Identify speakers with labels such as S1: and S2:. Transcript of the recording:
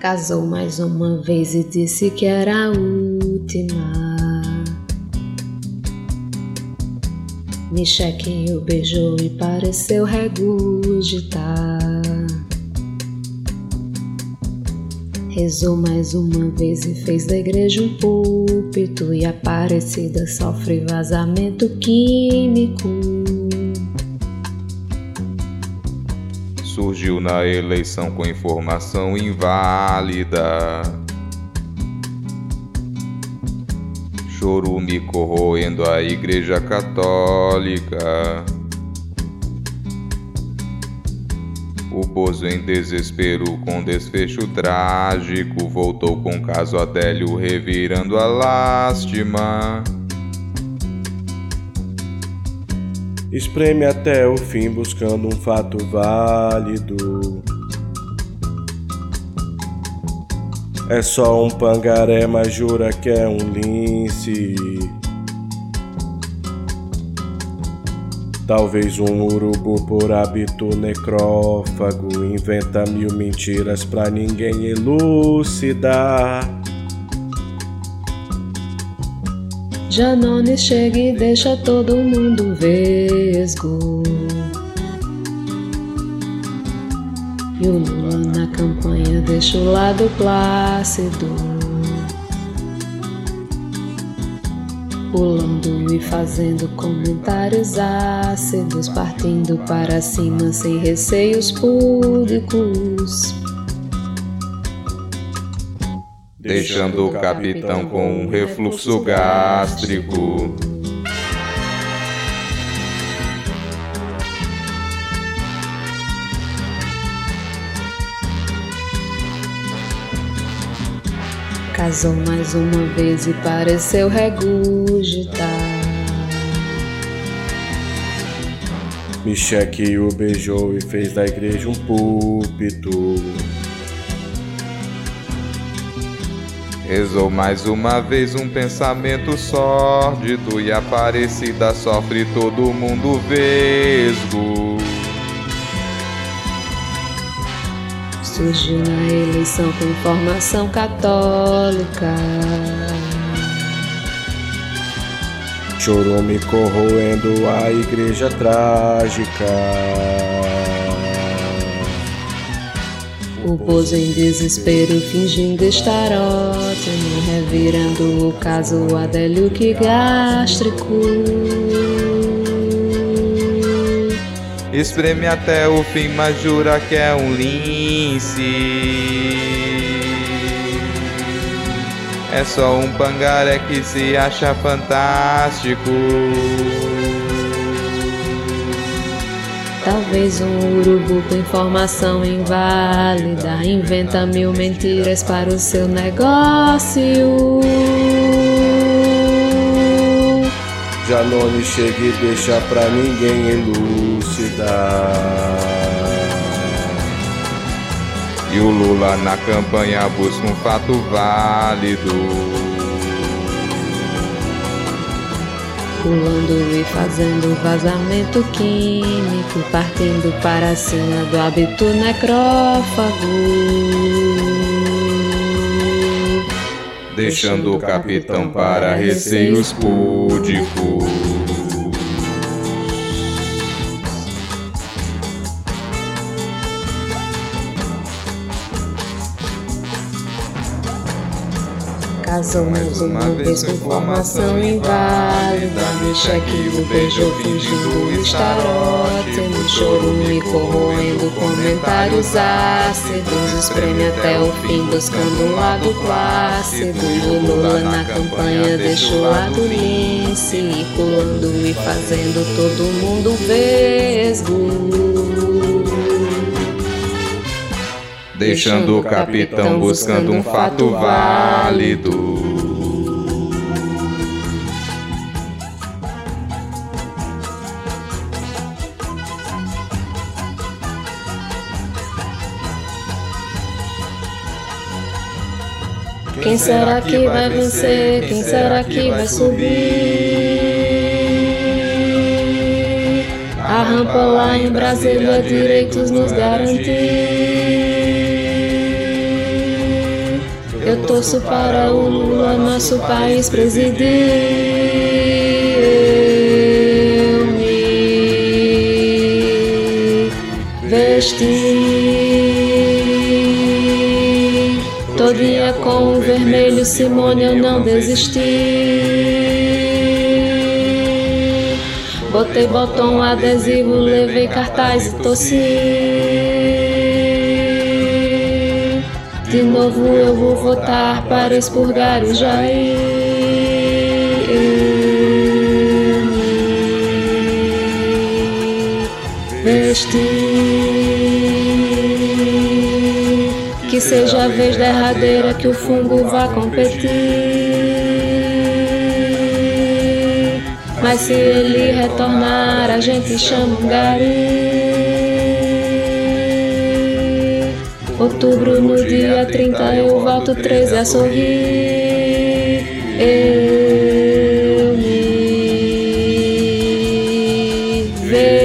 S1: Casou mais uma vez e disse que era a última. o beijou e pareceu regurgitar. Rezou mais uma vez e fez da igreja um púlpito. E Aparecida sofre vazamento químico.
S2: Surgiu na eleição com informação inválida. Chorume corroendo a Igreja Católica. O Bozo em desespero com desfecho trágico voltou com caso Adélio revirando a lástima.
S3: Espreme até o fim buscando um fato válido. É só um pangaré, mas jura que é um lince. Talvez um urubu por hábito necrófago inventa mil mentiras pra ninguém elucidar.
S1: Janones chega e deixa todo mundo vesgo. E o Lula na campanha deixa o lado plácido. pulando e fazendo comentários ácidos, partindo para cima sem receios públicos.
S2: Deixando o capitão com um refluxo gástrico.
S1: Casou mais uma vez e pareceu regurgitar.
S3: Micheque o beijou e fez da igreja um púlpito.
S2: Rezou mais uma vez um pensamento sórdido e Aparecida sofre todo mundo vesgo.
S1: surgiu na eleição com formação católica.
S3: Chorume corroendo a igreja trágica.
S1: O Bozo em desespero fingindo estar ótimo, revirando o caso Adélio que gástrico.
S2: Espreme até o fim, mas jura que é um lince. É só um pangaré que se acha fantástico.
S1: Talvez um urubu com informação inválida inventa mil mentiras para o seu negócio.
S3: Janone chega e deixa pra ninguém elucidar.
S2: E o Lula na campanha busca um fato válido.
S1: Pulando e fazendo vazamento químico, partindo para cima do hábito necrófago
S2: deixando o capitão para receios púdicos.
S1: Casou mais uma vez com formação inválida. Me cheque o beijo fingindo estar ótimo. Choro me corroendo comentários ácidos. Espreme até o fim buscando um lado plácido. O Lula na campanha deixa o lado lince Pulando e fazendo todo mundo vesgo
S2: deixando o capitão buscando um fato válido.
S1: Quem será que vai vencer? Quem será que vai subir? A rampa lá em Brasília, direitos nos garantir. Torço para o Lula, nosso país presidir. Eu me vesti. Todinha com o vermelho, Simone, eu não desisti. Botei botão adesivo, levei cartaz e tossi. De novo eu vou votar para expurgar o Jair. Vesti que seja a vez derradeira que o fungo vá competir. Mas se ele retornar, a gente chama um gari. Outubro no dia 30 eu volto 13 a sorrir. Eu me vejo.